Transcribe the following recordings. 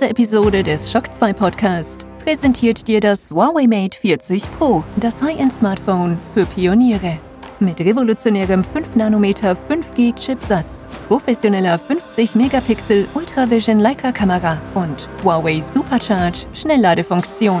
Diese Episode des Shock 2 Podcast präsentiert dir das Huawei Mate 40 Pro, das High-End-Smartphone für Pioniere. Mit revolutionärem 5 nm 5G-Chipsatz, professioneller 50 Megapixel Ultravision Leica-Kamera und Huawei Supercharge Schnellladefunktion.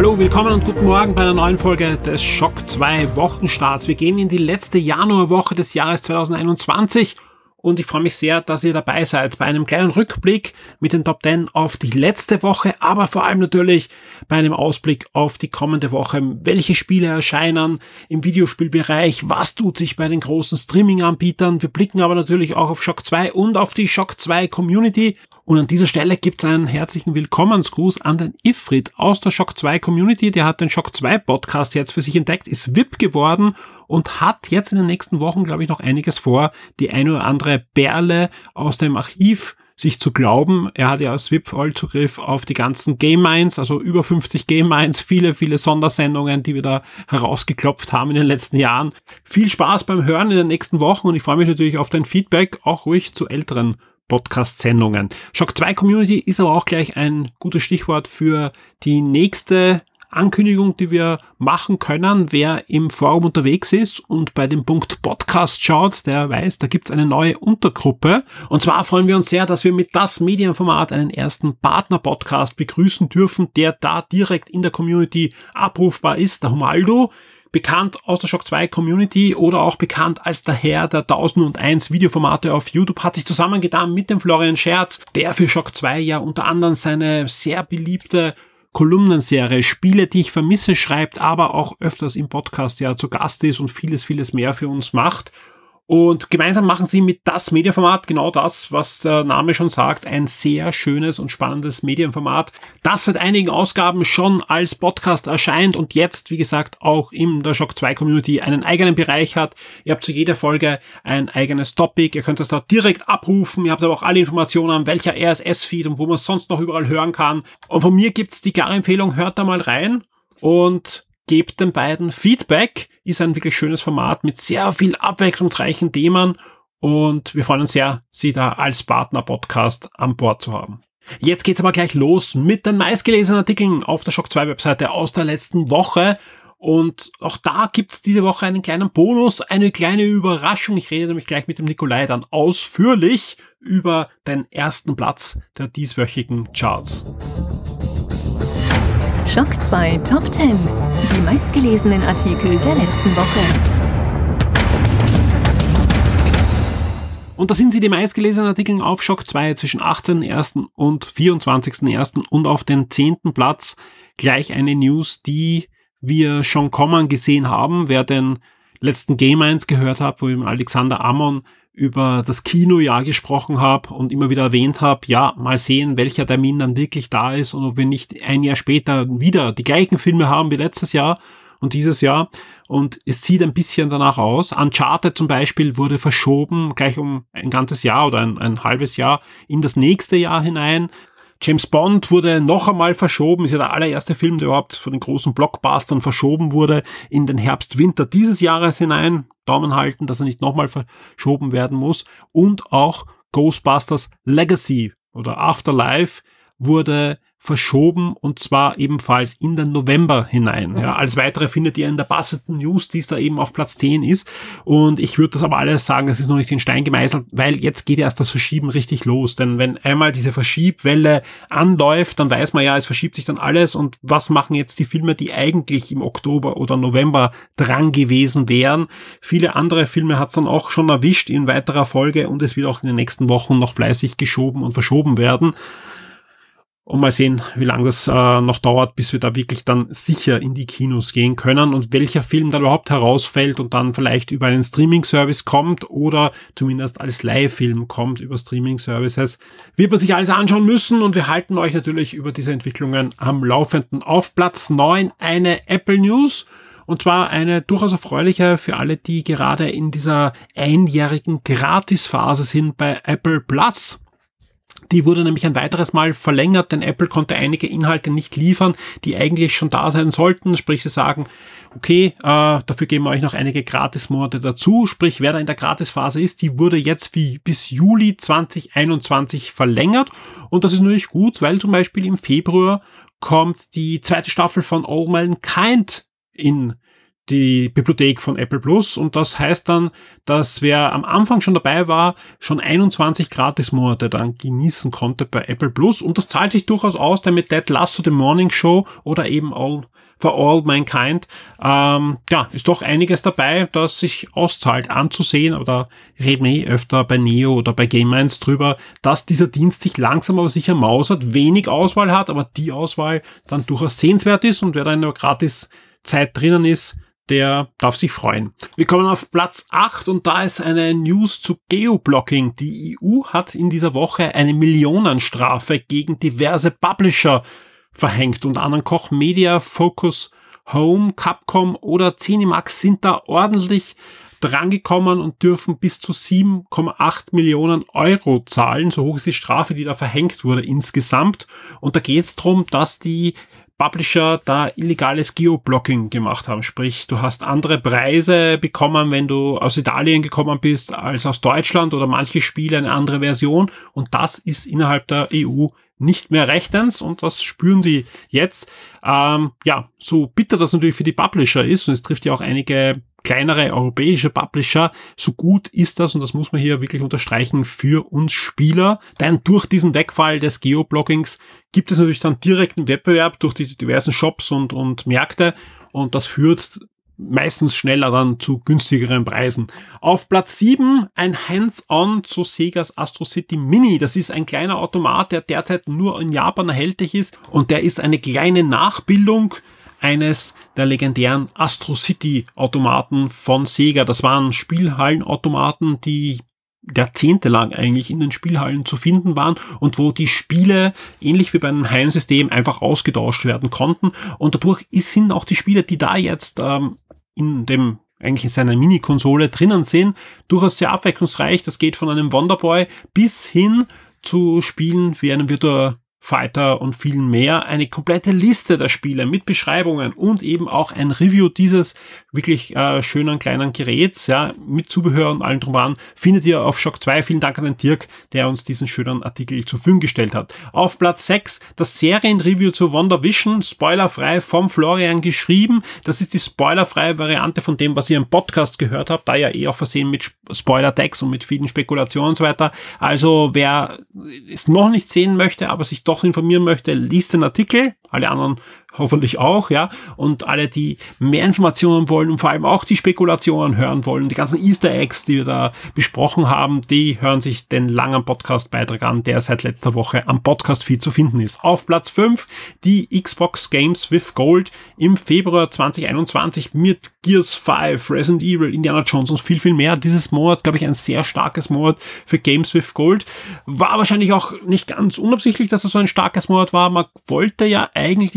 Hallo, willkommen und guten Morgen bei einer neuen Folge des Schock 2 Wochenstarts. Wir gehen in die letzte Januarwoche des Jahres 2021 und ich freue mich sehr, dass ihr dabei seid bei einem kleinen Rückblick mit den Top 10 auf die letzte Woche, aber vor allem natürlich bei einem Ausblick auf die kommende Woche. Welche Spiele erscheinen im Videospielbereich? Was tut sich bei den großen Streaming-Anbietern? Wir blicken aber natürlich auch auf Shock 2 und auf die Shock 2 Community. Und an dieser Stelle gibt es einen herzlichen Willkommensgruß an den Ifrit aus der Shock 2 Community. Der hat den Shock 2 Podcast jetzt für sich entdeckt, ist VIP geworden und hat jetzt in den nächsten Wochen, glaube ich, noch einiges vor, die eine oder andere Perle aus dem Archiv sich zu glauben. Er hat ja als VIP Vollzugriff auf die ganzen Game Minds, also über 50 Game Minds, viele, viele Sondersendungen, die wir da herausgeklopft haben in den letzten Jahren. Viel Spaß beim Hören in den nächsten Wochen und ich freue mich natürlich auf dein Feedback, auch ruhig zu älteren Podcast-Sendungen. Shock 2 Community ist aber auch gleich ein gutes Stichwort für die nächste Ankündigung, die wir machen können. Wer im Forum unterwegs ist und bei dem Punkt Podcast schaut, der weiß, da gibt's eine neue Untergruppe. Und zwar freuen wir uns sehr, dass wir mit das Medienformat einen ersten Partner-Podcast begrüßen dürfen, der da direkt in der Community abrufbar ist, der Humaldo bekannt aus der Shock 2 Community oder auch bekannt als der Herr der 1001 Videoformate auf YouTube, hat sich zusammengetan mit dem Florian Scherz, der für Shock 2 ja unter anderem seine sehr beliebte Kolumnenserie Spiele, die ich vermisse, schreibt, aber auch öfters im Podcast ja zu Gast ist und vieles, vieles mehr für uns macht. Und gemeinsam machen sie mit das Medienformat genau das, was der Name schon sagt, ein sehr schönes und spannendes Medienformat, das seit einigen Ausgaben schon als Podcast erscheint und jetzt, wie gesagt, auch in der Shock 2 Community einen eigenen Bereich hat. Ihr habt zu jeder Folge ein eigenes Topic, ihr könnt das dort direkt abrufen, ihr habt aber auch alle Informationen, welcher RSS-Feed und wo man es sonst noch überall hören kann. Und von mir gibt's die klare Empfehlung, hört da mal rein und gebt den beiden Feedback. Ist ein wirklich schönes Format mit sehr viel abwechslungsreichen Themen und wir freuen uns sehr, Sie da als Partner-Podcast an Bord zu haben. Jetzt geht's aber gleich los mit den meistgelesenen Artikeln auf der Shock 2 Webseite aus der letzten Woche. Und auch da gibt's diese Woche einen kleinen Bonus, eine kleine Überraschung. Ich rede nämlich gleich mit dem Nikolai dann ausführlich über den ersten Platz der dieswöchigen Charts. Schock 2 Top 10. Die meistgelesenen Artikel der letzten Woche. Und da sind sie die meistgelesenen Artikel auf Shock 2 zwischen 18.01. und 24.01. und auf den 10. Platz gleich eine News, die wir schon kommen gesehen haben. Wer den letzten Game 1 gehört hat, wo ihm Alexander Amon über das Kinojahr gesprochen habe und immer wieder erwähnt habe, ja, mal sehen, welcher Termin dann wirklich da ist und ob wir nicht ein Jahr später wieder die gleichen Filme haben wie letztes Jahr und dieses Jahr. Und es sieht ein bisschen danach aus. Uncharted zum Beispiel wurde verschoben, gleich um ein ganzes Jahr oder ein, ein halbes Jahr in das nächste Jahr hinein. James Bond wurde noch einmal verschoben, ist ja der allererste Film, der überhaupt von den großen Blockbustern verschoben wurde, in den Herbst-Winter dieses Jahres hinein. Daumen halten, dass er nicht nochmal verschoben werden muss. Und auch Ghostbusters Legacy oder Afterlife wurde verschoben und zwar ebenfalls in den November hinein. Ja, alles weitere findet ihr in der passenden News, die es da eben auf Platz 10 ist. Und ich würde das aber alles sagen, es ist noch nicht in Stein gemeißelt, weil jetzt geht erst das Verschieben richtig los. Denn wenn einmal diese Verschiebwelle anläuft, dann weiß man ja, es verschiebt sich dann alles und was machen jetzt die Filme, die eigentlich im Oktober oder November dran gewesen wären. Viele andere Filme hat es dann auch schon erwischt in weiterer Folge und es wird auch in den nächsten Wochen noch fleißig geschoben und verschoben werden. Und mal sehen, wie lange das äh, noch dauert, bis wir da wirklich dann sicher in die Kinos gehen können und welcher Film da überhaupt herausfällt und dann vielleicht über einen Streaming-Service kommt oder zumindest als Live-Film kommt über Streaming-Services. Wird man sich alles anschauen müssen und wir halten euch natürlich über diese Entwicklungen am Laufenden. Auf Platz 9 eine Apple News. Und zwar eine durchaus erfreuliche für alle, die gerade in dieser einjährigen Gratisphase sind bei Apple Plus. Die wurde nämlich ein weiteres Mal verlängert, denn Apple konnte einige Inhalte nicht liefern, die eigentlich schon da sein sollten. Sprich, sie sagen, okay, äh, dafür geben wir euch noch einige Gratismonate dazu. Sprich, wer da in der Gratisphase ist, die wurde jetzt wie bis Juli 2021 verlängert. Und das ist natürlich gut, weil zum Beispiel im Februar kommt die zweite Staffel von All Mankind in die Bibliothek von Apple Plus. Und das heißt dann, dass wer am Anfang schon dabei war, schon 21 Gratis-Monate dann genießen konnte bei Apple Plus. Und das zahlt sich durchaus aus, denn mit Dead Lasso The Morning Show oder eben All for All Mankind, ähm, ja, ist doch einiges dabei, das sich auszahlt anzusehen, aber da reden wir eh öfter bei Neo oder bei Game 1 drüber, dass dieser Dienst sich langsam aber sicher mausert, wenig Auswahl hat, aber die Auswahl dann durchaus sehenswert ist. Und wer da in der Gratis Zeit drinnen ist, der darf sich freuen. Wir kommen auf Platz 8 und da ist eine News zu Geoblocking. Die EU hat in dieser Woche eine Millionenstrafe gegen diverse Publisher verhängt. Unter anderem Koch Media, Focus Home, Capcom oder Cinemax sind da ordentlich drangekommen und dürfen bis zu 7,8 Millionen Euro zahlen. So hoch ist die Strafe, die da verhängt wurde insgesamt. Und da geht es darum, dass die Publisher da illegales Geoblocking gemacht haben. Sprich, du hast andere Preise bekommen, wenn du aus Italien gekommen bist, als aus Deutschland oder manche Spiele eine andere Version. Und das ist innerhalb der EU nicht mehr rechtens und das spüren sie jetzt. Ähm, ja, so bitter das natürlich für die Publisher ist und es trifft ja auch einige kleinere europäische Publisher, so gut ist das, und das muss man hier wirklich unterstreichen, für uns Spieler. Denn durch diesen Wegfall des Geobloggings gibt es natürlich dann direkten Wettbewerb durch die diversen Shops und, und Märkte und das führt meistens schneller dann zu günstigeren Preisen. Auf Platz 7 ein Hands-on zu Segas Astro City Mini. Das ist ein kleiner Automat, der derzeit nur in Japan erhältlich ist und der ist eine kleine Nachbildung eines der legendären Astro City Automaten von Sega. Das waren Spielhallenautomaten, die jahrzehntelang eigentlich in den Spielhallen zu finden waren und wo die Spiele ähnlich wie beim Heimsystem einfach ausgetauscht werden konnten und dadurch sind auch die Spiele, die da jetzt ähm, in dem eigentlich in seiner Mini-Konsole drinnen sind, durchaus sehr abwechslungsreich. Das geht von einem Wonderboy bis hin zu Spielen wie einem Virtua Fighter und viel mehr. Eine komplette Liste der Spiele mit Beschreibungen und eben auch ein Review dieses wirklich äh, schönen kleinen Geräts, ja, mit Zubehör und allem drum an, findet ihr auf Shock 2. Vielen Dank an den Dirk, der uns diesen schönen Artikel zur Verfügung gestellt hat. Auf Platz 6 das Serienreview zu Wonder Vision, spoilerfrei vom Florian geschrieben. Das ist die spoilerfreie Variante von dem, was ihr im Podcast gehört habt, da ja eh auch versehen mit Spoiler-Tags und mit vielen Spekulationen und so weiter. Also wer es noch nicht sehen möchte, aber sich doch informieren möchte, liest den Artikel. Alle anderen hoffentlich auch, ja. Und alle, die mehr Informationen wollen und vor allem auch die Spekulationen hören wollen, die ganzen Easter Eggs, die wir da besprochen haben, die hören sich den langen Podcast-Beitrag an, der seit letzter Woche am Podcast-Feed zu finden ist. Auf Platz 5 die Xbox Games with Gold im Februar 2021 mit Gears 5, Resident Evil, Indiana Jones und viel, viel mehr. Dieses Monat, glaube ich, ein sehr starkes Monat für Games with Gold. War wahrscheinlich auch nicht ganz unabsichtlich, dass es so ein starkes Monat war. Man wollte ja eigentlich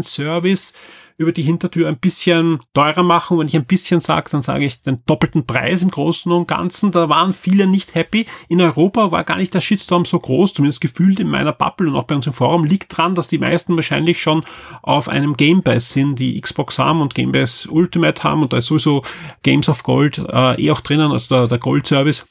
Service über die Hintertür ein bisschen teurer machen. Wenn ich ein bisschen sage, dann sage ich den doppelten Preis im Großen und Ganzen. Da waren viele nicht happy. In Europa war gar nicht der Shitstorm so groß, zumindest gefühlt in meiner Bubble und auch bei uns im Forum. Liegt dran, dass die meisten wahrscheinlich schon auf einem Game Pass sind, die Xbox haben und Game Pass Ultimate haben und da ist sowieso Games of Gold äh, eh auch drinnen, also der, der Gold Service.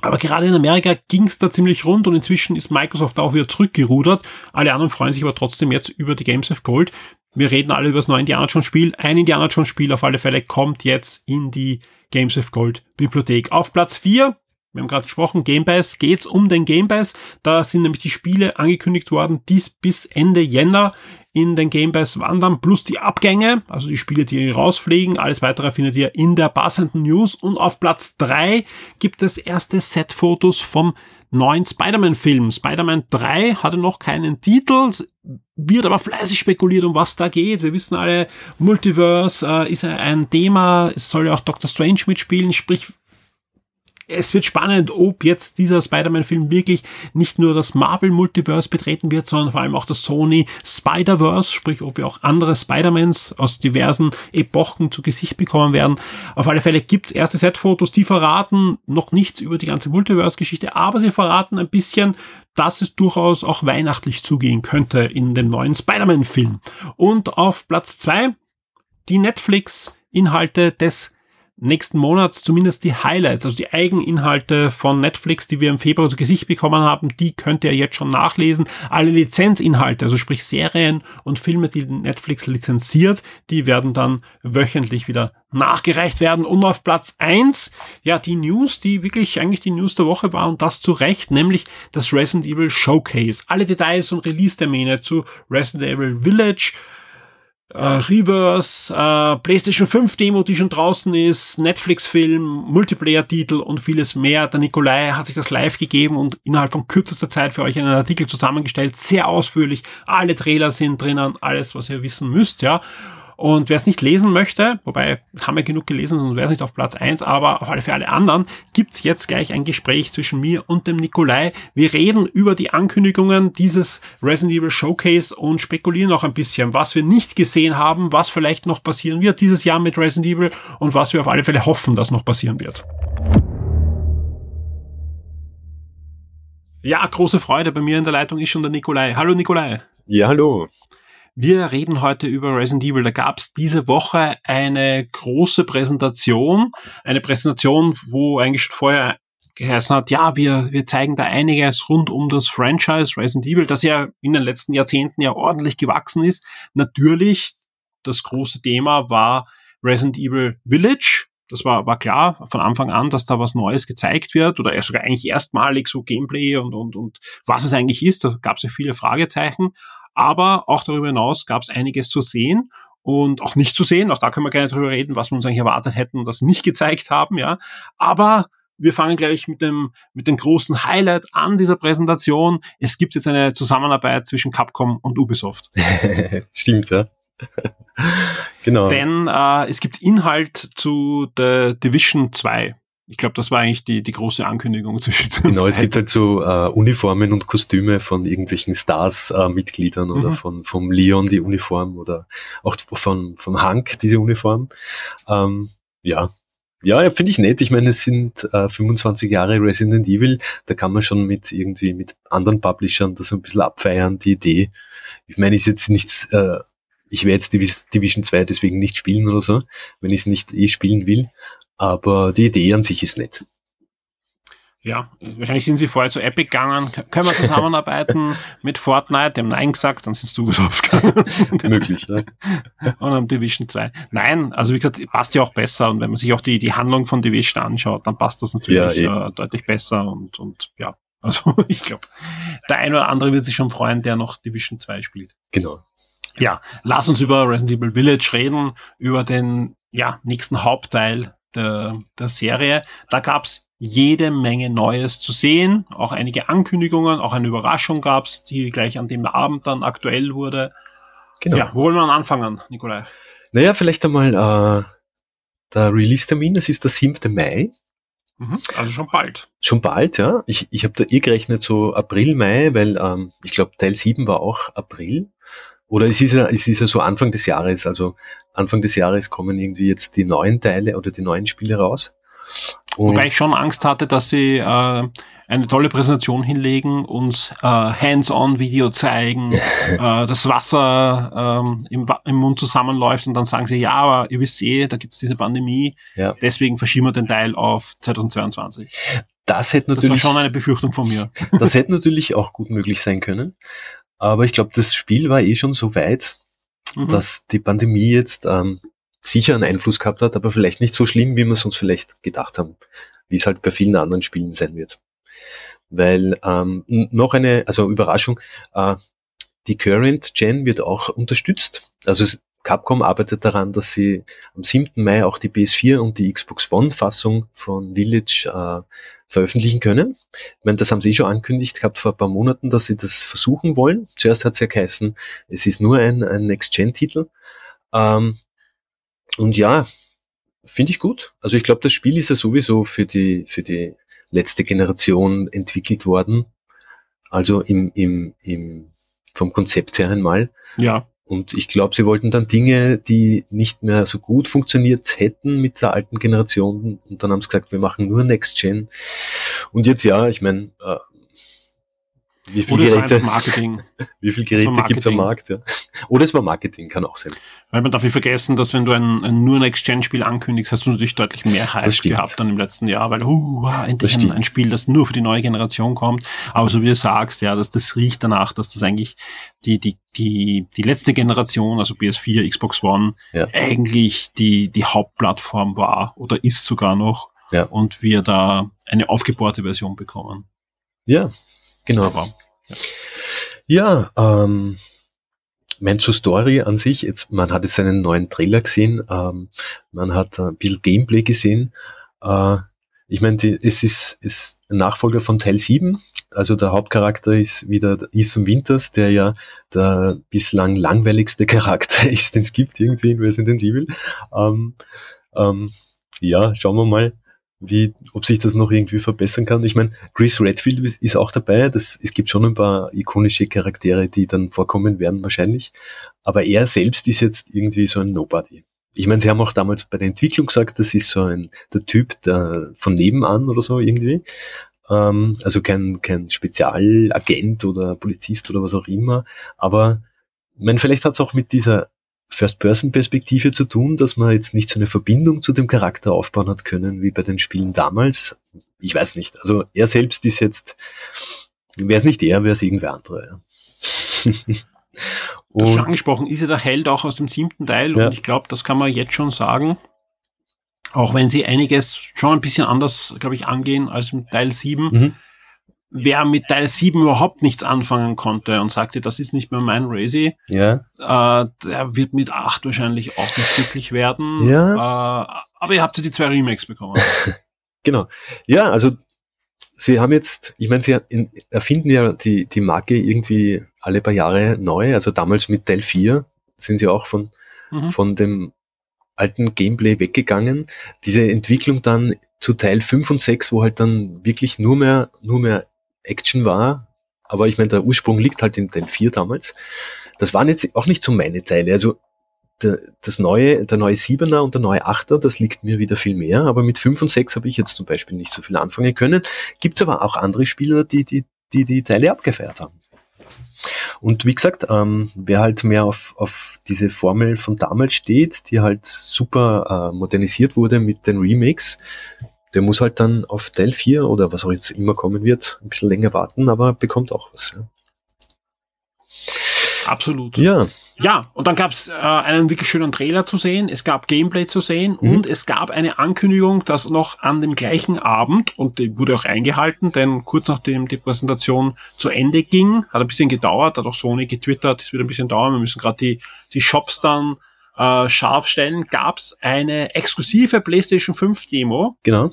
Aber gerade in Amerika ging es da ziemlich rund und inzwischen ist Microsoft auch wieder zurückgerudert. Alle anderen freuen sich aber trotzdem jetzt über die Games of Gold. Wir reden alle über das neue Indiana Jones Spiel. Ein Indiana Jones Spiel auf alle Fälle kommt jetzt in die Games of Gold Bibliothek. Auf Platz 4, wir haben gerade gesprochen, Game Pass, geht's um den Game Pass. Da sind nämlich die Spiele angekündigt worden, dies bis Ende Jänner in den Game Pass wandern, plus die Abgänge, also die Spiele, die rausfliegen. Alles weitere findet ihr in der passenden News. Und auf Platz drei gibt es erste Set-Fotos vom neuen Spider-Man-Film. Spider-Man 3 hatte noch keinen Titel, wird aber fleißig spekuliert, um was da geht. Wir wissen alle, Multiverse äh, ist ein Thema, es soll ja auch Doctor Strange mitspielen, sprich, es wird spannend, ob jetzt dieser Spider-Man-Film wirklich nicht nur das Marvel-Multiverse betreten wird, sondern vor allem auch das Sony Spider-Verse, sprich, ob wir auch andere Spider-Mans aus diversen Epochen zu Gesicht bekommen werden. Auf alle Fälle gibt's erste Set-Fotos, die verraten noch nichts über die ganze Multiverse-Geschichte, aber sie verraten ein bisschen, dass es durchaus auch weihnachtlich zugehen könnte in dem neuen Spider-Man-Film. Und auf Platz zwei die Netflix-Inhalte des nächsten Monats zumindest die Highlights, also die Eigeninhalte von Netflix, die wir im Februar zu Gesicht bekommen haben, die könnt ihr jetzt schon nachlesen. Alle Lizenzinhalte, also sprich Serien und Filme, die Netflix lizenziert, die werden dann wöchentlich wieder nachgereicht werden. Und auf Platz eins ja, die News, die wirklich eigentlich die News der Woche war und das zu Recht, nämlich das Resident Evil Showcase. Alle Details und Release-Termine zu Resident Evil Village, äh, Reverse, äh, PlayStation 5 Demo, die schon draußen ist, Netflix-Film, Multiplayer-Titel und vieles mehr. Der Nikolai hat sich das live gegeben und innerhalb von kürzester Zeit für euch einen Artikel zusammengestellt, sehr ausführlich. Alle Trailer sind drinnen, alles, was ihr wissen müsst, ja. Und wer es nicht lesen möchte, wobei haben wir genug gelesen, sonst wäre es nicht auf Platz eins, aber auf alle für alle anderen, gibt's jetzt gleich ein Gespräch zwischen mir und dem Nikolai. Wir reden über die Ankündigungen dieses Resident Evil Showcase und spekulieren auch ein bisschen, was wir nicht gesehen haben, was vielleicht noch passieren wird dieses Jahr mit Resident Evil und was wir auf alle Fälle hoffen, dass noch passieren wird. Ja, große Freude. Bei mir in der Leitung ist schon der Nikolai. Hallo Nikolai. Ja, hallo. Wir reden heute über Resident Evil. Da gab es diese Woche eine große Präsentation, eine Präsentation, wo eigentlich schon vorher geheißen hat, ja, wir, wir zeigen da einiges rund um das Franchise Resident Evil, das ja in den letzten Jahrzehnten ja ordentlich gewachsen ist. Natürlich, das große Thema war Resident Evil Village. Das war, war klar von Anfang an, dass da was Neues gezeigt wird oder sogar eigentlich erstmalig so Gameplay und, und, und was es eigentlich ist. Da gab es ja viele Fragezeichen. Aber auch darüber hinaus gab es einiges zu sehen und auch nicht zu sehen. Auch da können wir gerne drüber reden, was wir uns eigentlich erwartet hätten und das nicht gezeigt haben, ja. Aber wir fangen gleich mit dem, mit dem großen Highlight an dieser Präsentation. Es gibt jetzt eine Zusammenarbeit zwischen Capcom und Ubisoft. Stimmt, ja. genau. Denn äh, es gibt Inhalt zu The Division 2. Ich glaube, das war eigentlich die, die große Ankündigung zwischen Genau, es gibt halt so äh, Uniformen und Kostüme von irgendwelchen Stars-Mitgliedern äh, oder mhm. von vom Leon die Uniform oder auch von, von Hank diese Uniform. Ähm, ja, ja, finde ich nett. Ich meine, es sind äh, 25 Jahre Resident Evil. Da kann man schon mit irgendwie mit anderen Publishern das ein bisschen abfeiern, die Idee. Ich meine, ist jetzt nichts, äh, ich werde jetzt Division 2 deswegen nicht spielen oder so, wenn ich es nicht eh spielen will. Aber die Idee an sich ist nett. Ja, wahrscheinlich sind sie vorher zu Epic gegangen. Können wir zusammenarbeiten mit Fortnite? Die haben Nein gesagt, dann sind sie zu Ubisoft gegangen. Möglich, ne? Und am Division 2. Nein, also wie gesagt, passt ja auch besser. Und wenn man sich auch die, die Handlung von Division anschaut, dann passt das natürlich ja, äh, deutlich besser. Und, und ja, also ich glaube, der ein oder andere wird sich schon freuen, der noch Division 2 spielt. Genau. Ja, lass uns über Resident Evil Village reden, über den ja, nächsten Hauptteil der, der Serie. Da gab's jede Menge Neues zu sehen, auch einige Ankündigungen, auch eine Überraschung gab's, die gleich an dem Abend dann aktuell wurde. Genau. Ja, wo wollen wir anfangen, Nikolai? Naja, vielleicht einmal äh, der Release-Termin, das ist der 7. Mai. Mhm, also schon bald. Schon bald, ja. Ich, ich habe da eh gerechnet so April, Mai, weil ähm, ich glaube Teil 7 war auch April. Oder es ist, ja, es ist ja so Anfang des Jahres, also Anfang des Jahres kommen irgendwie jetzt die neuen Teile oder die neuen Spiele raus. Und Wobei ich schon Angst hatte, dass sie äh, eine tolle Präsentation hinlegen, uns äh, Hands-on-Video zeigen, äh, das Wasser ähm, im, im Mund zusammenläuft und dann sagen sie, ja, aber ihr wisst eh, da gibt es diese Pandemie, ja. deswegen verschieben wir den Teil auf 2022. Das hätte natürlich. Das war schon eine Befürchtung von mir. Das hätte natürlich auch gut möglich sein können. Aber ich glaube, das Spiel war eh schon so weit, mhm. dass die Pandemie jetzt ähm, sicher einen Einfluss gehabt hat, aber vielleicht nicht so schlimm, wie wir es uns vielleicht gedacht haben, wie es halt bei vielen anderen Spielen sein wird. Weil ähm, noch eine, also Überraschung, äh, die Current Gen wird auch unterstützt. Also Capcom arbeitet daran, dass sie am 7. Mai auch die PS4 und die Xbox One Fassung von Village äh, veröffentlichen können. Ich meine, das haben sie eh schon angekündigt gehabt vor ein paar Monaten, dass sie das versuchen wollen. Zuerst hat es ja geheißen, es ist nur ein, ein Next-Gen-Titel. Ähm, und ja, finde ich gut. Also ich glaube, das Spiel ist ja sowieso für die, für die letzte Generation entwickelt worden. Also im, im, im, vom Konzept her einmal. Ja. Und ich glaube, sie wollten dann Dinge, die nicht mehr so gut funktioniert hätten mit der alten Generation. Und dann haben sie gesagt, wir machen nur Next Gen. Und jetzt ja, ich meine, äh, wie viele Geräte, Marketing. wie viele Geräte gibt es am Markt? Ja? Oder es war Marketing, kann auch sein. Weil man darf nicht vergessen, dass wenn du ein, ein nur Next-Gen-Spiel ankündigst, hast du natürlich deutlich mehr Hype gehabt dann im letzten Jahr, weil, uh, endlich ein, ein, Spiel, das nur für die neue Generation kommt. Aber so wie du sagst, ja, dass das riecht danach, dass das eigentlich die, die, die, die letzte Generation, also PS4, Xbox One, ja. eigentlich die, die Hauptplattform war oder ist sogar noch. Ja. Und wir da eine aufgebohrte Version bekommen. Ja, Genau. Ja, ja ähm, mein zur Story an sich, jetzt, man hat jetzt einen neuen Trailer gesehen, ähm, man hat ein bisschen Gameplay gesehen. Äh, ich meine, es ist, ist ein Nachfolger von Teil 7. Also der Hauptcharakter ist wieder Ethan Winters, der ja der bislang langweiligste Charakter ist, den es gibt irgendwie in Resident Evil. Ähm, ähm, ja, schauen wir mal wie, ob sich das noch irgendwie verbessern kann. Ich meine, Chris Redfield ist auch dabei. Das, es gibt schon ein paar ikonische Charaktere, die dann vorkommen werden wahrscheinlich. Aber er selbst ist jetzt irgendwie so ein Nobody. Ich meine, sie haben auch damals bei der Entwicklung gesagt, das ist so ein der Typ der, von nebenan oder so irgendwie. Ähm, also kein, kein Spezialagent oder Polizist oder was auch immer. Aber ich meine, vielleicht hat es auch mit dieser First-Person-Perspektive zu tun, dass man jetzt nicht so eine Verbindung zu dem Charakter aufbauen hat können, wie bei den Spielen damals. Ich weiß nicht. Also er selbst ist jetzt, wäre es nicht er, wäre es irgendwer andere. Du hast schon angesprochen, ist ja der Held auch aus dem siebten Teil ja. und ich glaube, das kann man jetzt schon sagen. Auch wenn sie einiges schon ein bisschen anders, glaube ich, angehen als im Teil 7. Mhm wer mit Teil 7 überhaupt nichts anfangen konnte und sagte, das ist nicht mehr mein Razy, ja. äh, der wird mit 8 wahrscheinlich auch nicht glücklich werden. Ja. Äh, aber ihr habt ja die zwei Remakes bekommen. genau. Ja, also sie haben jetzt, ich meine, sie erfinden ja die, die Marke irgendwie alle paar Jahre neu. Also damals mit Teil 4 sind sie auch von, mhm. von dem alten Gameplay weggegangen. Diese Entwicklung dann zu Teil 5 und 6, wo halt dann wirklich nur mehr, nur mehr Action war. Aber ich meine, der Ursprung liegt halt in Teil 4 damals. Das waren jetzt auch nicht so meine Teile. Also der, das neue, der neue 7er und der neue 8er, das liegt mir wieder viel mehr. Aber mit 5 und 6 habe ich jetzt zum Beispiel nicht so viel anfangen können. Gibt es aber auch andere Spieler, die die, die die Teile abgefeiert haben. Und wie gesagt, ähm, wer halt mehr auf, auf diese Formel von damals steht, die halt super äh, modernisiert wurde mit den Remakes, der muss halt dann auf Teil 4 oder was auch jetzt immer kommen wird, ein bisschen länger warten, aber bekommt auch was. Ja. Absolut. Ja. Ja, und dann gab es äh, einen wirklich schönen Trailer zu sehen, es gab Gameplay zu sehen mhm. und es gab eine Ankündigung, dass noch an dem gleichen Abend, und die wurde auch eingehalten, denn kurz nachdem die Präsentation zu Ende ging, hat ein bisschen gedauert, hat auch Sony getwittert, es wird ein bisschen dauern, wir müssen gerade die, die Shops dann äh, scharf stellen, gab es eine exklusive PlayStation 5 Demo. Genau.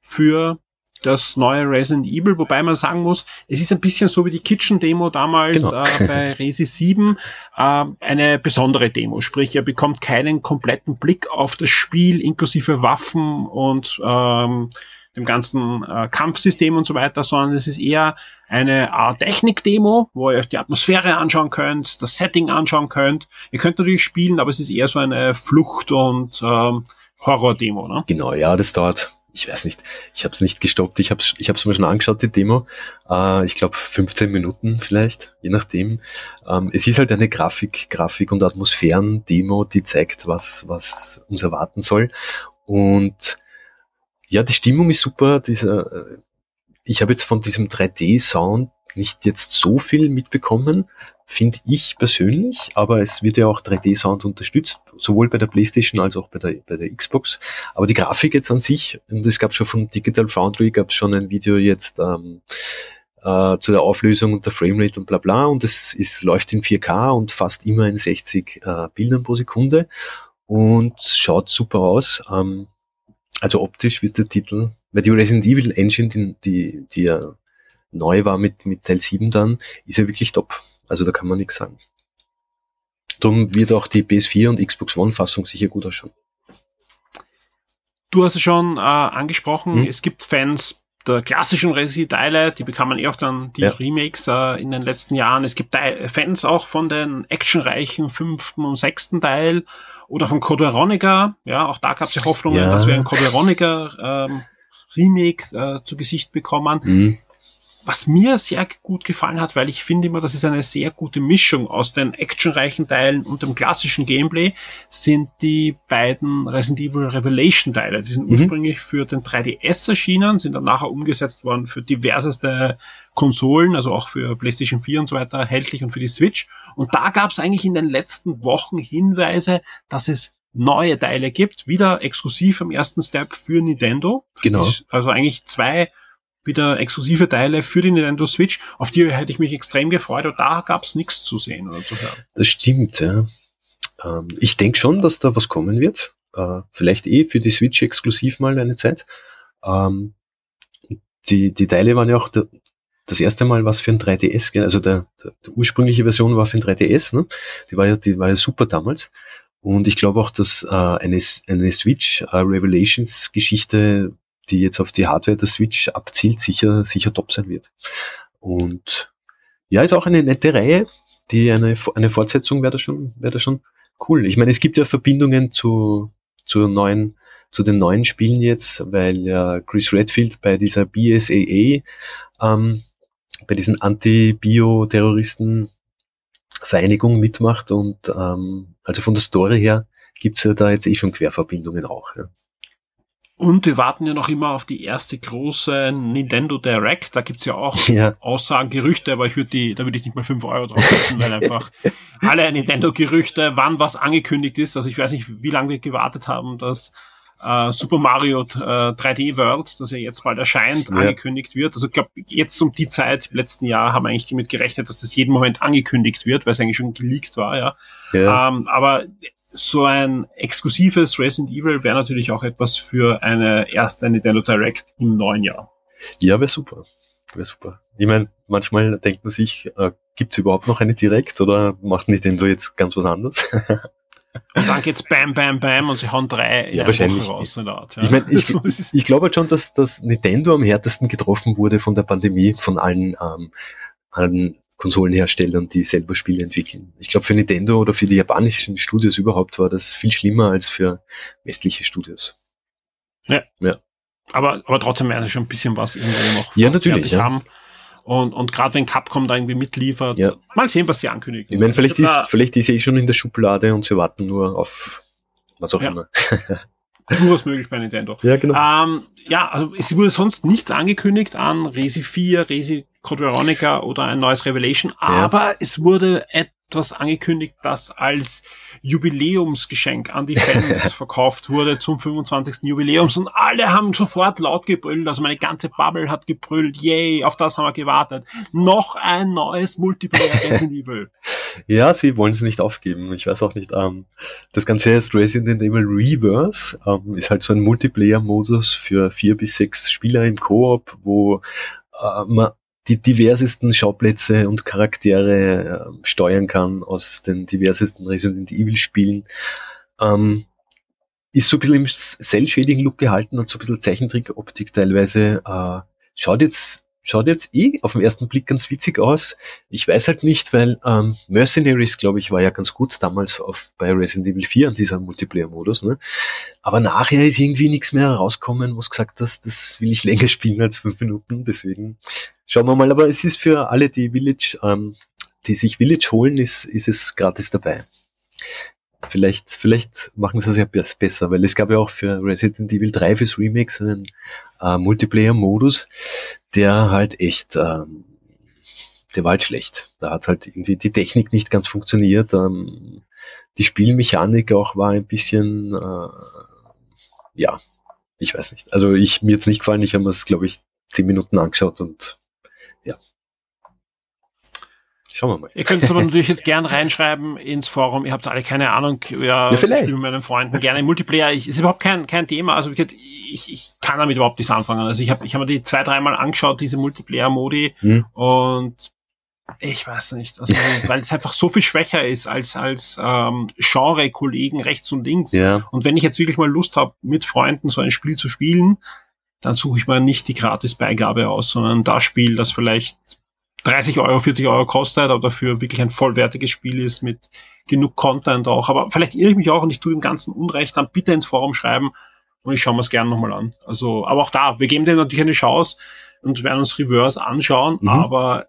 Für das neue Resident Evil, wobei man sagen muss, es ist ein bisschen so wie die Kitchen-Demo damals genau. äh, bei Resi 7, äh, eine besondere Demo. Sprich, ihr bekommt keinen kompletten Blick auf das Spiel, inklusive Waffen und ähm, dem ganzen äh, Kampfsystem und so weiter, sondern es ist eher eine Art Technik-Demo, wo ihr euch die Atmosphäre anschauen könnt, das Setting anschauen könnt. Ihr könnt natürlich spielen, aber es ist eher so eine Flucht- und ähm, Horror-Demo. Ne? Genau, ja, das dauert ich weiß nicht, ich habe es nicht gestoppt, ich habe es ich hab's mir schon angeschaut, die Demo. Äh, ich glaube 15 Minuten vielleicht, je nachdem. Ähm, es ist halt eine Grafik, Grafik- und Atmosphären-Demo, die zeigt, was, was uns erwarten soll. Und ja, die Stimmung ist super. Dieser, äh, ich habe jetzt von diesem 3D-Sound nicht jetzt so viel mitbekommen finde ich persönlich, aber es wird ja auch 3D-Sound unterstützt, sowohl bei der PlayStation als auch bei der, bei der Xbox. Aber die Grafik jetzt an sich, und es gab schon von Digital Foundry, gab es schon ein Video jetzt, ähm, äh, zu der Auflösung und der Framerate und bla bla und es, es läuft in 4K und fast immer in 60 äh, Bildern pro Sekunde und schaut super aus. Ähm, also optisch wird der Titel, weil die Resident Evil Engine, die, die, die ja neu war mit, mit Teil 7 dann, ist ja wirklich top. Also da kann man nichts sagen. Darum wird auch die PS4 und Xbox One Fassung sicher gut ausschauen. Du hast es schon äh, angesprochen, hm. es gibt Fans der klassischen Resi-Teile, die bekamen eh auch dann die ja. Remakes äh, in den letzten Jahren. Es gibt Fans auch von den actionreichen fünften und sechsten Teil oder von Code Veronica. Ja, auch da gab es ja Hoffnungen, ja. dass wir ein Code Veronica ähm, Remake äh, zu Gesicht bekommen. Mhm was mir sehr gut gefallen hat, weil ich finde immer, das ist eine sehr gute Mischung aus den actionreichen Teilen und dem klassischen Gameplay, sind die beiden Resident Evil Revelation Teile. Die sind mhm. ursprünglich für den 3DS erschienen, sind dann nachher umgesetzt worden für diverseste Konsolen, also auch für PlayStation 4 und so weiter erhältlich und für die Switch. Und da gab es eigentlich in den letzten Wochen Hinweise, dass es neue Teile gibt, wieder exklusiv im ersten Step für Nintendo. Genau. Also eigentlich zwei wieder exklusive Teile für die Nintendo Switch. Auf die hätte ich mich extrem gefreut, aber da gab es nichts zu sehen oder zu hören. Das stimmt, ja. Ähm, ich denke schon, dass da was kommen wird. Äh, vielleicht eh für die Switch exklusiv mal eine Zeit. Ähm, die, die Teile waren ja auch der, das erste Mal was für ein 3DS, also der, der, der ursprüngliche Version war für ein 3DS, ne? Die war ja, die war ja super damals. Und ich glaube auch, dass äh, eine, eine Switch äh, die jetzt auf die Hardware der Switch abzielt, sicher, sicher top sein wird. Und ja, ist auch eine nette Reihe, die eine, eine Fortsetzung wäre da schon, wäre da schon cool. Ich meine, es gibt ja Verbindungen zu, zu neuen, zu den neuen Spielen jetzt, weil ja Chris Redfield bei dieser BSAA, ähm, bei diesen Anti-Bio-Terroristen Vereinigung mitmacht und ähm, also von der Story her gibt's ja da jetzt eh schon Querverbindungen auch. Ja. Und wir warten ja noch immer auf die erste große Nintendo Direct. Da gibt's ja auch ja. Aussagen, Gerüchte, aber ich würde die, da würde ich nicht mal fünf Euro drauf setzen, weil einfach alle Nintendo-Gerüchte, wann was angekündigt ist. Also ich weiß nicht, wie lange wir gewartet haben, dass äh, Super Mario äh, 3D World, das ja jetzt bald erscheint, ja. angekündigt wird. Also ich glaube, jetzt um die Zeit im letzten Jahr haben wir eigentlich damit gerechnet, dass das jeden Moment angekündigt wird, weil es eigentlich schon geleakt war, ja. ja. Ähm, aber so ein exklusives Resident Evil wäre natürlich auch etwas für eine erste Nintendo Direct im neuen Jahr. Ja, wäre super. Wäre super. Ich meine, manchmal denkt man sich, äh, gibt es überhaupt noch eine Direct oder macht Nintendo jetzt ganz was anderes? Und dann geht's bam, bam, bam und sie hauen drei ja, wahrscheinlich. raus. In der Art, ja. Ich, mein, ich, ich glaube halt schon, dass, dass Nintendo am härtesten getroffen wurde von der Pandemie, von allen, ähm, allen Konsolenherstellern, die selber Spiele entwickeln. Ich glaube, für Nintendo oder für die japanischen Studios überhaupt war das viel schlimmer als für westliche Studios. Ja. ja. Aber, aber trotzdem werden sie schon ein bisschen was irgendwo noch ja, natürlich, ja. haben. Und, und gerade wenn Capcom da irgendwie mitliefert, ja. mal sehen, was sie ankündigen. Ich meine, vielleicht, ist, vielleicht ist sie eh schon in der Schublade und sie warten nur auf was auch ja. immer. Durchaus möglich bei Nintendo. Ja, genau. Ähm, ja, also es wurde sonst nichts angekündigt an Resi 4, Resi Code Veronica oder ein neues Revelation, aber ja. es wurde etwas angekündigt, das als Jubiläumsgeschenk an die Fans verkauft wurde zum 25. Jubiläums und alle haben sofort laut gebrüllt, also meine ganze Bubble hat gebrüllt, yay, auf das haben wir gewartet. Noch ein neues Multiplayer Resident Evil. Ja, sie wollen es nicht aufgeben. Ich weiß auch nicht. Ähm, das Ganze heißt Resident Evil Reverse. Ähm, ist halt so ein Multiplayer-Modus für vier bis sechs Spieler im Koop, wo äh, man die diversesten Schauplätze und Charaktere äh, steuern kann aus den diversesten Resident Evil Spielen. Ähm, ist so ein bisschen im Cell-Shading-Look gehalten, hat so ein bisschen Zeichentrick-Optik teilweise. Äh, schaut jetzt schaut jetzt eh auf den ersten Blick ganz witzig aus. Ich weiß halt nicht, weil ähm, Mercenaries, glaube ich, war ja ganz gut damals auf, bei Resident Evil 4 an dieser Multiplayer-Modus. Ne? Aber nachher ist irgendwie nichts mehr rauskommen, wo es gesagt hast, das will ich länger spielen als fünf Minuten. Deswegen schauen wir mal. Aber es ist für alle, die Village, ähm, die sich Village holen, ist, ist es gratis dabei. Vielleicht, vielleicht machen sie es ja besser, weil es gab ja auch für Resident Evil 3 fürs Remake so einen äh, Multiplayer-Modus, der halt echt, ähm, der war halt schlecht. Da hat halt irgendwie die Technik nicht ganz funktioniert. Ähm, die Spielmechanik auch war ein bisschen, äh, ja, ich weiß nicht. Also ich mir jetzt nicht gefallen. Ich habe es, glaube ich, zehn Minuten angeschaut und ja. Schauen wir mal. Ihr könnt es aber natürlich jetzt gern reinschreiben ins Forum. Ihr habt alle keine Ahnung. Ja, Ja, vielleicht. Ich spiele mit meinen Freunden gerne im Multiplayer. Ich, ist überhaupt kein, kein Thema. Also ich, ich kann damit überhaupt nichts anfangen. Also ich habe ich hab mir die zwei, dreimal angeschaut, diese Multiplayer-Modi. Hm. Und ich weiß nicht, also, weil es einfach so viel schwächer ist als, als ähm, Genre-Kollegen rechts und links. Ja, Und wenn ich jetzt wirklich mal Lust habe, mit Freunden so ein Spiel zu spielen, dann suche ich mir nicht die Gratis-Beigabe aus, sondern das Spiel, das vielleicht 30 Euro, 40 Euro kostet, aber dafür wirklich ein vollwertiges Spiel ist mit genug Content auch. Aber vielleicht irre ich mich auch und ich tue dem Ganzen Unrecht, dann bitte ins Forum schreiben und ich schaue mir es gerne nochmal an. Also, aber auch da, wir geben dem natürlich eine Chance und werden uns Reverse anschauen, Mhm. aber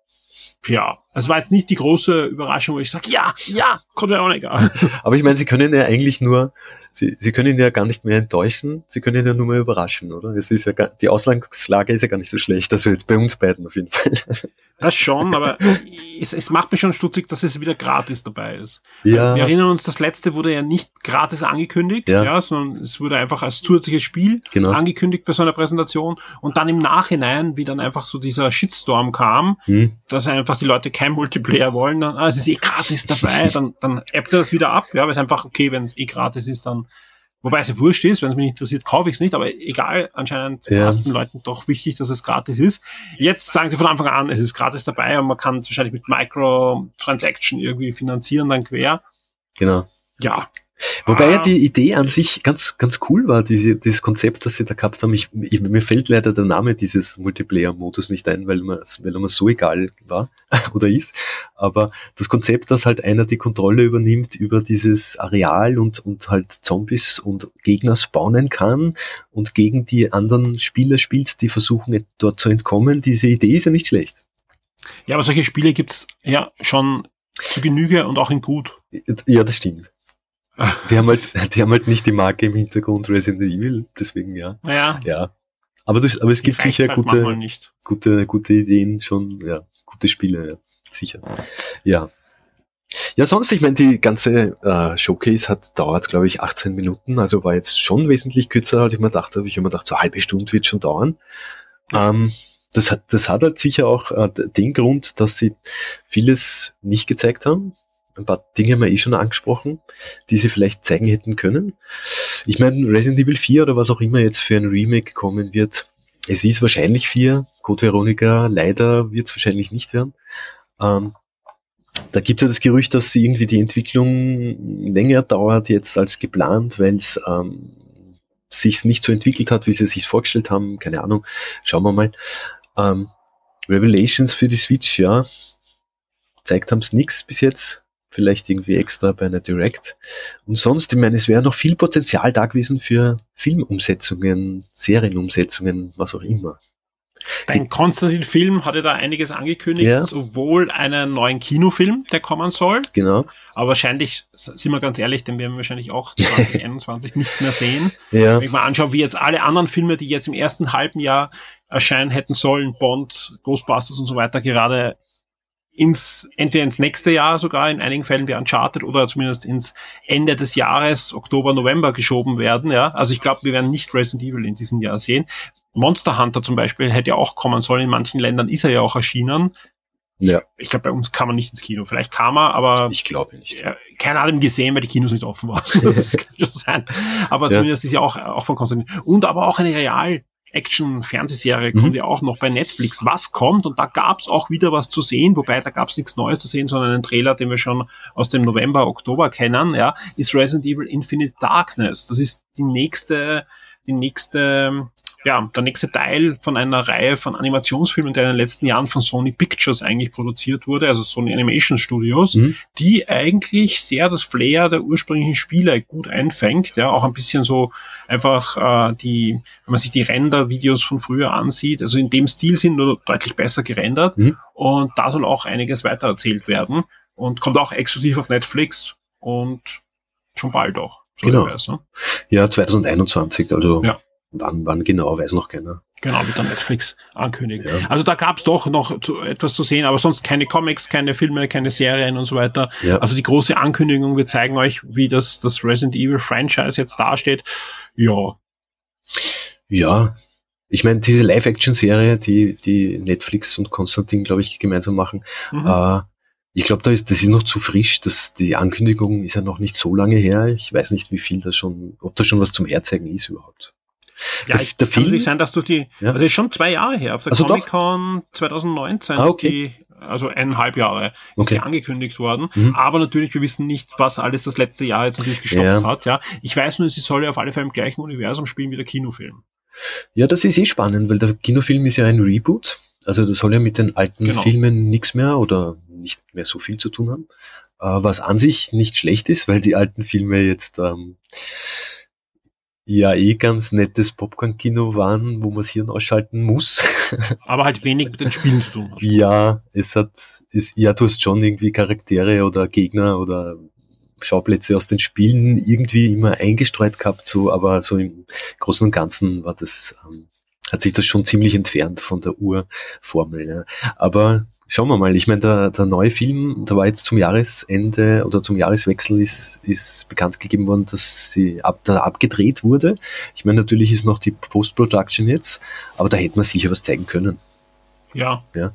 ja, es war jetzt nicht die große Überraschung, wo ich sage, ja, ja, Code Veronica. aber ich meine, Sie können ja eigentlich nur, Sie, Sie können ihn ja gar nicht mehr enttäuschen, Sie können ihn ja nur mehr überraschen, oder? Es ist ja gar, die Ausgangslage ist ja gar nicht so schlecht, also jetzt bei uns beiden auf jeden Fall. Das schon, aber es, es macht mich schon stutzig, dass es wieder gratis dabei ist. Ja, Wir erinnern uns, das letzte wurde ja nicht gratis angekündigt, ja. Ja. sondern es wurde einfach als zusätzliches Spiel Genau. angekündigt bei so einer Präsentation und dann im Nachhinein, wie dann einfach so dieser Shitstorm kam, hm, dass einfach die Leute kein Multiplayer wollen, dann, ah, es ist eh gratis dabei, dann, dann appt er das wieder ab, ja, weil es einfach, okay, wenn es eh gratis ist, dann, wobei es ja wurscht ist, wenn es mich interessiert, kaufe ich es nicht, aber egal, anscheinend Ja. war es den Leuten doch wichtig, dass es gratis ist. Jetzt sagen sie von Anfang an, es ist gratis dabei und man kann es wahrscheinlich mit Microtransaction irgendwie finanzieren, dann quer. genau. Ja. Wobei ja Ah. die Idee an sich ganz, ganz cool war, diese, dieses Konzept, das sie da gehabt haben. Ich, ich, mir fällt leider der Name dieses Multiplayer-Modus nicht ein, weil mir, weil er mir so egal war oder ist. Aber das Konzept, dass halt einer die Kontrolle übernimmt über dieses Areal und, und halt Zombies und Gegner spawnen kann und gegen die anderen Spieler spielt, die versuchen dort zu entkommen, diese Idee ist ja nicht schlecht. Ja, aber solche Spiele gibt's ja schon zu Genüge und auch in gut. Ja, das stimmt. Die haben halt, die haben halt nicht die Marke im Hintergrund Resident Evil, deswegen ja. Naja, Ja. Aber, du, aber es gibt die reicht sicher gute, nicht. gute, gute Ideen schon, ja, gute Spiele, ja, sicher. Ja. Ja, sonst, ich meine, die ganze äh, Showcase hat dauert, glaube ich, 18 Minuten, also war jetzt schon wesentlich kürzer, als ich mir dachte, habe ich immer gedacht, so eine halbe Stunde wird schon dauern. Ähm, das hat, das hat halt sicher auch äh, den Grund, dass sie vieles nicht gezeigt haben. Ein paar Dinge haben wir eh schon angesprochen, die sie vielleicht zeigen hätten können. Ich meine, Resident Evil 4 oder was auch immer jetzt für ein Remake kommen wird, es ist wahrscheinlich 4. Code Veronica leider wird es wahrscheinlich nicht werden. Ähm, da gibt es ja das Gerücht, dass irgendwie die Entwicklung länger dauert jetzt als geplant, weil es ähm, sich nicht so entwickelt hat, wie sie es sich vorgestellt haben. Keine Ahnung. Schauen wir mal. Ähm, Revelations für die Switch, ja. Zeigt haben es nichts bis jetzt. Vielleicht irgendwie extra bei einer Direct. Und sonst, ich meine, es wäre noch viel Potenzial da gewesen für Filmumsetzungen, Serienumsetzungen, was auch immer. Dein Konstantin-Film hatte da einiges angekündigt, Ja. sowohl einen neuen Kinofilm, der kommen soll, Genau. aber wahrscheinlich, sind wir ganz ehrlich, den werden wir wahrscheinlich auch 2021 nicht mehr sehen. Ja. Wenn ich mal anschaue, wie jetzt alle anderen Filme, die jetzt im ersten halben Jahr erscheinen hätten sollen, Bond, Ghostbusters und so weiter, gerade ins, entweder ins nächste Jahr sogar, in einigen Fällen wie Uncharted oder zumindest ins Ende des Jahres, Oktober, November geschoben werden, ja. Also ich glaube, wir werden nicht Resident Evil in diesem Jahr sehen. Monster Hunter zum Beispiel hätte ja auch kommen sollen. In manchen Ländern ist er ja auch erschienen. Ja. Ich glaube, bei uns kann man nicht ins Kino. Vielleicht kam er, aber Ich glaube nicht. ja, keiner hat ihn gesehen, weil die Kinos nicht offen waren. Das ist, kann schon sein. Aber Ja. zumindest ist ja auch, auch von Konstantin. Und aber auch eine Real. Action-Fernsehserie Mhm. kommt ja auch noch bei Netflix. Was kommt? Und da gab's auch wieder was zu sehen, wobei da gab's nichts Neues zu sehen, sondern einen Trailer, den wir schon aus dem November, Oktober kennen, ja, ist Resident Evil Infinite Darkness. Das ist die nächste, die nächste, ja, der nächste Teil von einer Reihe von Animationsfilmen, der in den letzten Jahren von Sony Pictures eigentlich produziert wurde, also Sony Animation Studios, Mhm. die eigentlich sehr das Flair der ursprünglichen Spiele gut einfängt, ja, auch ein bisschen so einfach äh, die, wenn man sich die Render-Videos von früher ansieht, also in dem Stil sind nur deutlich besser gerendert Mhm. und da soll auch einiges weiter erzählt werden und kommt auch exklusiv auf Netflix und schon bald auch. So Genau. weiß, ne? Ja, 2021, also Ja. Wann, wann genau, weiß noch keiner. Genau, wird dann Netflix ankündigen. Ja. Also da gab's doch noch zu, etwas zu sehen, aber sonst keine Comics, keine Filme, keine Serien und so weiter. Ja. Also die große Ankündigung, wir zeigen euch, wie das, das Resident Evil Franchise jetzt dasteht. Ja, Ja, ich meine, diese Live-Action-Serie, die, die Netflix und Konstantin, glaube ich, gemeinsam machen, mhm. äh, ich glaube, da ist, das ist noch zu frisch. Das, die Ankündigung ist ja noch nicht so lange her. Ich weiß nicht, wie viel da schon, ob da schon was zum Herzeigen ist überhaupt. Ja, der, der kann Film, sein, dass du die, ja. also ist schon zwei Jahre her, auf der also Comic-Con 2019 ah, okay. die, also eineinhalb Jahre ist okay. die angekündigt worden. Mhm. Aber natürlich, wir wissen nicht, was alles das letzte Jahr jetzt natürlich gestoppt ja. hat, ja. Ich weiß nur, sie soll ja auf alle Fälle im gleichen Universum spielen wie der Kinofilm. Ja, das ist eh spannend, weil der Kinofilm ist ja ein Reboot. Also das soll ja mit den alten genau. Filmen nichts mehr oder nicht mehr so viel zu tun haben. Äh, was an sich nicht schlecht ist, weil die alten Filme jetzt ähm, ja eh ganz nettes Popcorn-Kino waren, wo man Hirn ausschalten muss. Aber halt wenig mit den Spielen zu tun hat. Ja, es hat, es, ja, du hast schon irgendwie Charaktere oder Gegner oder Schauplätze aus den Spielen irgendwie immer eingestreut gehabt, so, aber so im Großen und Ganzen war das, ähm, hat sich das schon ziemlich entfernt von der Urformel. Ja. Aber schauen wir mal, ich meine, der, der neue Film, da war jetzt zum Jahresende oder zum Jahreswechsel ist, ist bekannt gegeben worden, dass sie ab, da abgedreht wurde. Ich meine, natürlich ist noch die Post-Production jetzt, aber da hätte man sicher was zeigen können. Ja. Ja.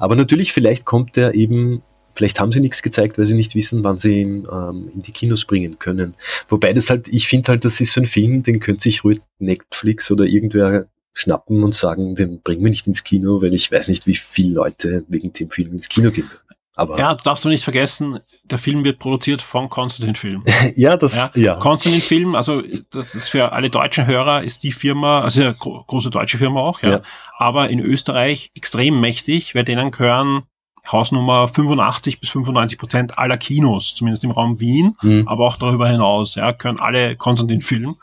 Aber natürlich, vielleicht kommt der eben Vielleicht haben sie nichts gezeigt, weil sie nicht wissen, wann sie ihn ähm, in die Kinos bringen können. Wobei das halt, ich finde halt, das ist so ein Film, den könnte sich ruhig Netflix oder irgendwer schnappen und sagen, den bringen wir nicht ins Kino, weil ich weiß nicht, wie viele Leute wegen dem Film ins Kino gehen. Aber ja, du darfst du nicht vergessen, der Film wird produziert von Konstantin Film. ja, das, ja. ja. Konstantin Film, also das ist für alle deutschen Hörer, ist die Firma, also eine große deutsche Firma auch, ja. ja. Aber in Österreich extrem mächtig, weil denen gehören Hausnummer 85 bis 95 Prozent aller Kinos, zumindest im Raum Wien, mhm. aber auch darüber hinaus, ja, können alle Konstantin Film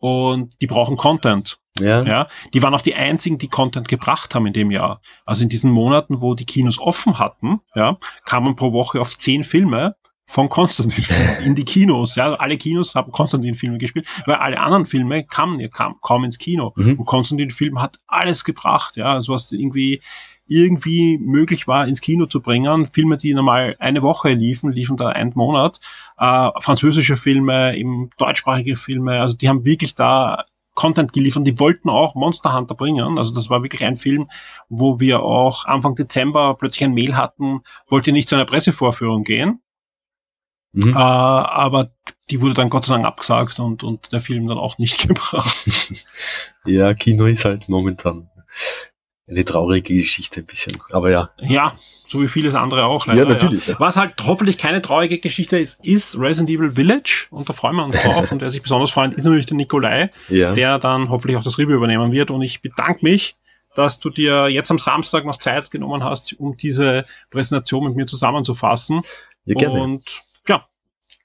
und die brauchen Content. Ja. ja. Die waren auch die einzigen, die Content gebracht haben in dem Jahr. Also in diesen Monaten, wo die Kinos offen hatten, ja, kamen pro Woche auf zehn Filme von Konstantin in die Kinos. Ja, alle Kinos haben Konstantin Filme gespielt, weil alle anderen Filme kamen, kamen kaum ins Kino. Mhm. Und Konstantin Film hat alles gebracht. Ja, also was irgendwie irgendwie möglich war, ins Kino zu bringen. Filme, die normal eine Woche liefen, liefen da einen Monat. Äh, französische Filme, eben deutschsprachige Filme, also die haben wirklich da Content geliefert. Die wollten auch Monster Hunter bringen. Also das war wirklich ein Film, wo wir auch Anfang Dezember plötzlich ein Mail hatten, wollte nicht zu einer Pressevorführung gehen. Mhm. Äh, aber die wurde dann Gott sei Dank abgesagt und, und der Film dann auch nicht gebracht. ja, Kino ist halt momentan eine traurige Geschichte ein bisschen. Aber ja. Ja, so wie vieles andere auch. Leider, ja, natürlich. Ja. Was halt hoffentlich keine traurige Geschichte ist, ist Resident Evil Village. Und da freuen wir uns drauf. und der sich besonders freut, ist natürlich der Nikolai, ja. der dann hoffentlich auch das Review übernehmen wird. Und ich bedanke mich, dass du dir jetzt am Samstag noch Zeit genommen hast, um diese Präsentation mit mir zusammenzufassen. Ja, gerne. Und ja,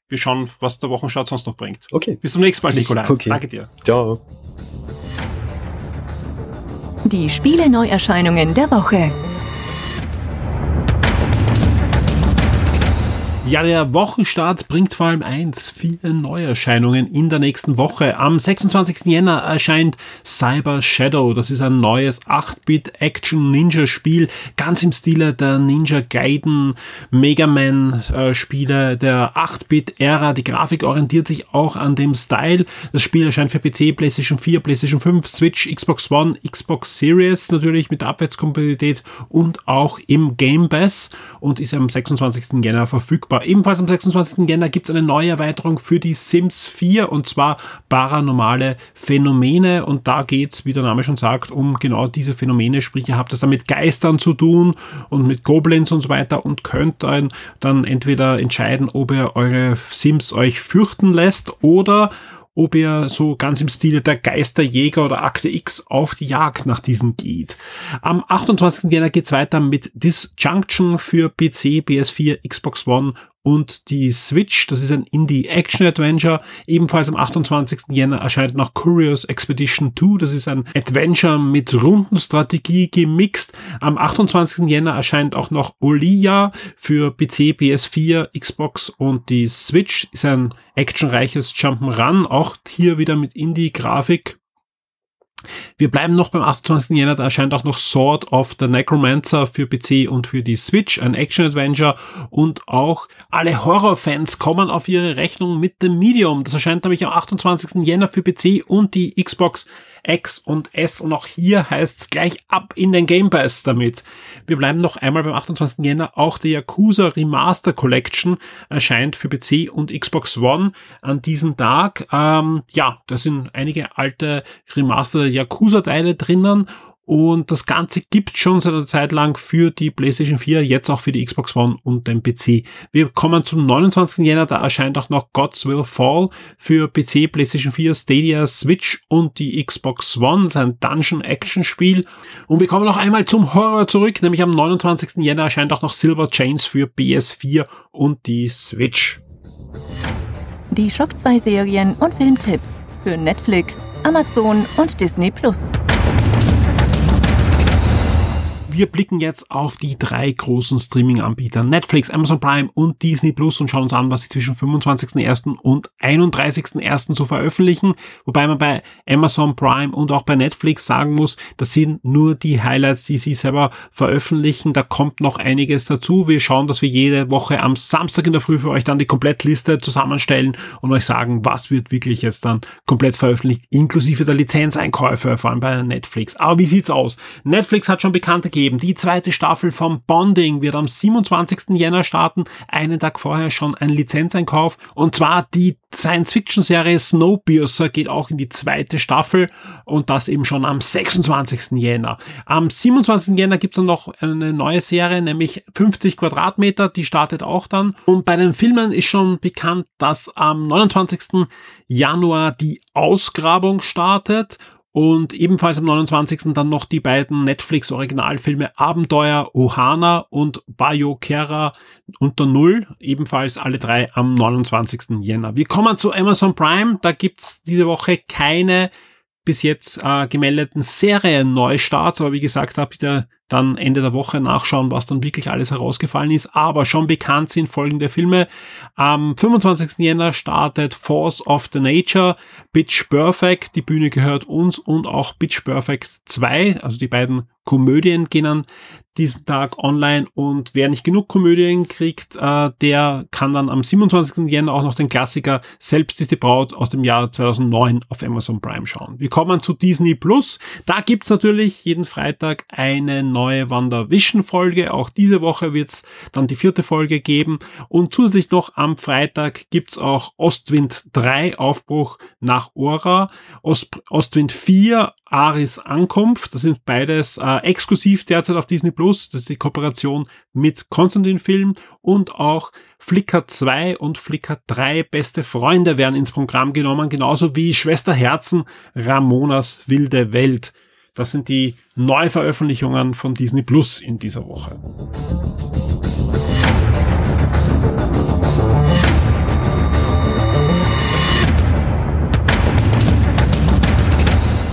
wir schauen, was der Wochenstart sonst noch bringt. Okay. Bis zum nächsten Mal, Nikolai. Okay. Danke dir. Ciao. Die Spiele-Neuerscheinungen der Woche. Ja, der Wochenstart bringt vor allem eins, viele Neuerscheinungen in der nächsten Woche. Am 26. Jänner erscheint Cyber Shadow. Das ist ein neues 8-Bit-Action-Ninja-Spiel, ganz im Stile der Ninja Gaiden Mega Man-Spiele äh, der 8-Bit-Ära. Die Grafik orientiert sich auch an dem Style. Das Spiel erscheint für PC, PlayStation 4, PlayStation 5, Switch, Xbox One, Xbox Series natürlich mit Abwärtskompatibilität und auch im Game Pass und ist am 26. Jänner verfügbar verfügbar. Ebenfalls am 26. Jänner gibt es eine neue Erweiterung für die Sims 4 und zwar paranormale Phänomene und da geht's, wie der Name schon sagt, um genau diese Phänomene, sprich ihr habt das dann mit Geistern zu tun und mit Goblins und so weiter und könnt dann, dann entweder entscheiden, ob ihr eure Sims euch fürchten lässt oder ob er so ganz im Stile der Geisterjäger oder Akte X auf die Jagd nach diesen geht. Am 28. Jänner geht's weiter mit Disjunction für PC, PS4, Xbox One und die Switch. Das ist ein Indie-Action-Adventure. Ebenfalls am 28. Jänner erscheint noch Curious Expedition 2. Das ist ein Adventure mit Rundenstrategie gemixt. Am 28. Jänner erscheint auch noch Olia für PC, PS4, Xbox und die Switch. Ist ein actionreiches Jump'n'Run. Auch hier wieder mit Indie-Grafik. Wir bleiben noch beim 28. Jänner, da erscheint auch noch Sword of the Necromancer für PC und für die Switch, ein Action-Adventure und auch alle Horrorfans kommen auf ihre Rechnung mit dem Medium. Das erscheint nämlich am 28. Jänner für PC und die Xbox X und S und auch hier heißt es gleich ab in den Game Pass damit. Wir bleiben noch einmal beim 28. Jänner, auch die Yakuza Remaster Collection erscheint für PC und Xbox One an diesem Tag. Ähm, ja, da sind einige alte Remaster Yakuza-Teile drinnen und das Ganze gibt schon seit einer Zeit lang für die PlayStation 4, jetzt auch für die Xbox One und den PC. Wir kommen zum 29. Jänner, da erscheint auch noch Gods Will Fall für PC, PlayStation 4, Stadia, Switch und die Xbox One, sein Dungeon-Action-Spiel. Und wir kommen noch einmal zum Horror zurück, nämlich am 29. Jänner erscheint auch noch Silver Chains für PS4 und die Switch. Die Shock 2 Serien und Filmtipps für Netflix, Amazon und Disney Plus. Wir blicken jetzt auf die drei großen Streaming-Anbieter Netflix, Amazon Prime und Disney Plus und schauen uns an, was sie zwischen 25.01. und 31.01. so veröffentlichen. Wobei man bei Amazon Prime und auch bei Netflix sagen muss, das sind nur die Highlights, die sie selber veröffentlichen. Da kommt noch einiges dazu. Wir schauen, dass wir jede Woche am Samstag in der Früh für euch dann die Komplettliste zusammenstellen und euch sagen, was wird wirklich jetzt dann komplett veröffentlicht, inklusive der Lizenzeinkäufe, vor allem bei Netflix. Aber wie sieht's aus? Netflix hat schon bekannte geben. Die zweite Staffel vom Bonding wird am 27. Jänner starten, einen Tag vorher schon ein Lizenzeinkauf. Und zwar die Science-Fiction-Serie Snowpiercer geht auch in die zweite Staffel und das eben schon am 26. Jänner. Am 27. Jänner gibt es dann noch eine neue Serie, nämlich 50 Quadratmeter, die startet auch dann. Und bei den Filmen ist schon bekannt, dass am 29. Januar die Ausgrabung startet und ebenfalls am 29. dann noch die beiden Netflix-Originalfilme Abenteuer Ohana und Bayo Kera unter Null. Ebenfalls alle drei am 29. Jänner. Wir kommen zu Amazon Prime. Da gibt's diese Woche keine bis jetzt äh, gemeldeten Serien-Neustarts. Aber wie gesagt, habt ihr dann Ende der Woche nachschauen, was dann wirklich alles herausgefallen ist. Aber schon bekannt sind folgende Filme. Am 25. Jänner startet Force of the Nature, Bitch Perfect, die Bühne gehört uns und auch Bitch Perfect 2, also die beiden Komödien gehen an diesen Tag online und wer nicht genug Komödien kriegt, äh, der kann dann am 27. Jänner auch noch den Klassiker Selbst ist die Braut aus dem Jahr 2009 auf Amazon Prime schauen. Wir kommen zu Disney Plus. Da gibt's natürlich jeden Freitag eine neue WandaVision-Folge. Auch diese Woche wird's dann die vierte Folge geben. Und zusätzlich noch am Freitag gibt's auch Ostwind 3 Aufbruch nach Ora, Ost Ostwind 4 Aris Ankunft. Das sind beides äh, exklusiv derzeit auf Disney Plus. Das ist die Kooperation mit Konstantin Film und auch Flickr 2 und Flickr 3 beste Freunde werden ins Programm genommen, genauso wie Schwester Herzen Ramonas wilde Welt. Das sind die Neuveröffentlichungen von Disney Plus in dieser Woche.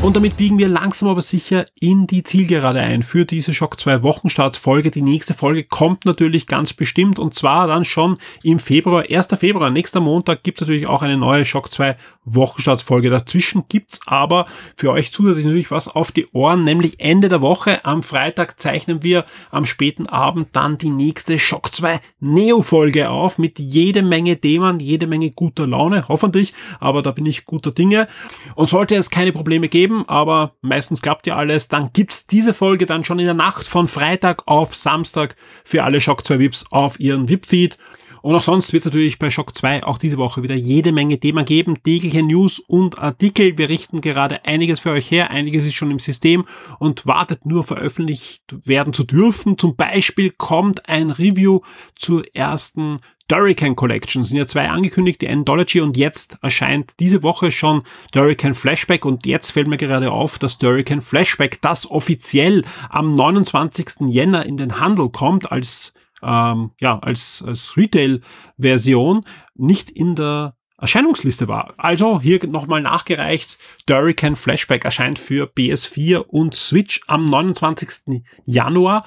Und damit biegen wir langsam aber sicher in die Zielgerade ein für diese Schock 2 Wochenstartsfolge. Die nächste Folge kommt natürlich ganz bestimmt und zwar dann schon im Februar, 1. Februar, nächster Montag gibt es natürlich auch eine neue Schock 2 Wochenstartsfolge. Dazwischen gibt's aber für euch zusätzlich natürlich was auf die Ohren, nämlich Ende der Woche. Am Freitag zeichnen wir am späten Abend dann die nächste Schock 2 Neo-Folge auf mit jede Menge Themen, jede Menge guter Laune, hoffentlich, aber da bin ich guter Dinge. Und sollte es keine Probleme geben, geben, aber meistens klappt ja alles. Dann gibt's diese Folge dann schon in der Nacht von Freitag auf Samstag für alle Shock 2 Vips auf ihren VIP-Feed. Und auch sonst wird es natürlich bei Shock 2 auch diese Woche wieder jede Menge Themen geben, tägliche News und Artikel. Wir richten gerade einiges für euch her, einiges ist schon im System und wartet nur veröffentlicht werden zu dürfen. Zum Beispiel kommt ein Review zur ersten Hurricane Collection. Sind ja zwei angekündigt, die Anthology und jetzt erscheint diese Woche schon Hurricane Flashback und jetzt fällt mir gerade auf, dass Hurricane Flashback, das offiziell am 29. Jänner in den Handel kommt als ähm, ja, als, als Retail-Version nicht in der Erscheinungsliste war. Also hier nochmal nachgereicht, Durican Flashback erscheint für PS4 und Switch am 29. Januar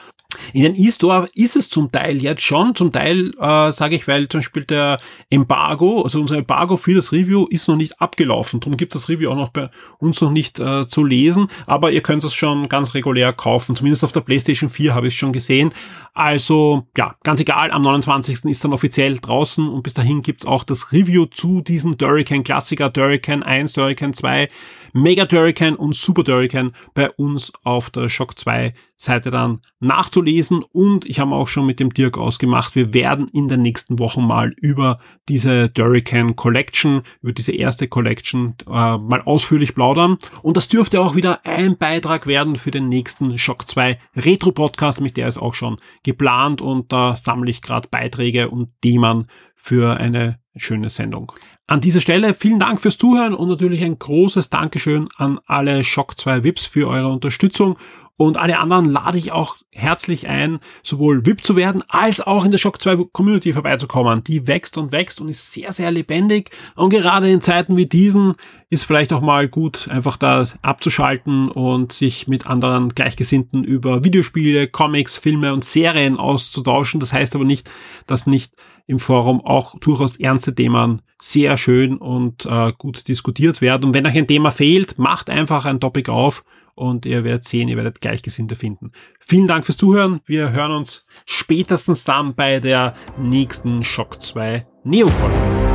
in den E-Store ist es zum Teil jetzt schon, zum Teil äh, sage ich, weil zum Beispiel der Embargo, also unser Embargo für das Review ist noch nicht abgelaufen. Darum gibt das Review auch noch bei uns noch nicht äh, zu lesen, aber ihr könnt es schon ganz regulär kaufen. Zumindest auf der PlayStation 4 habe ich es schon gesehen. Also ja, ganz egal, am 29. ist dann offiziell draußen und bis dahin gibt's auch das Review zu diesen Durican Klassiker, Durican 1, Durican 2, Mega Durican und Super Durican bei uns auf der Shock 2 Seite dann nachzulesen und ich habe auch schon mit dem Dirk ausgemacht, wir werden in den nächsten Wochen mal über diese Durican Collection, über diese erste Collection äh, mal ausführlich plaudern und das dürfte auch wieder ein Beitrag werden für den nächsten Shock 2 Retro Podcast, nämlich der ist auch schon geplant und da sammle ich gerade Beiträge und Themen für eine schöne Sendung. An dieser Stelle vielen Dank fürs Zuhören und natürlich ein großes Dankeschön an alle Shock 2 VIPs für eure Unterstützung und alle anderen lade ich auch herzlich ein, sowohl VIP zu werden, als auch in der Shock 2 Community vorbeizukommen. Die wächst und wächst und ist sehr, sehr lebendig. Und gerade in Zeiten wie diesen ist vielleicht auch mal gut, einfach da abzuschalten und sich mit anderen Gleichgesinnten über Videospiele, Comics, Filme und Serien auszutauschen. Das heißt aber nicht, dass nicht im Forum auch durchaus ernste Themen sehr schön und äh, gut diskutiert werden. Und wenn euch ein Thema fehlt, macht einfach ein Topic auf und ihr werdet sehen, ihr werdet Gleichgesinnte finden. Vielen Dank fürs Zuhören. Wir hören uns spätestens dann bei der nächsten Shock 2 Neo-Folge.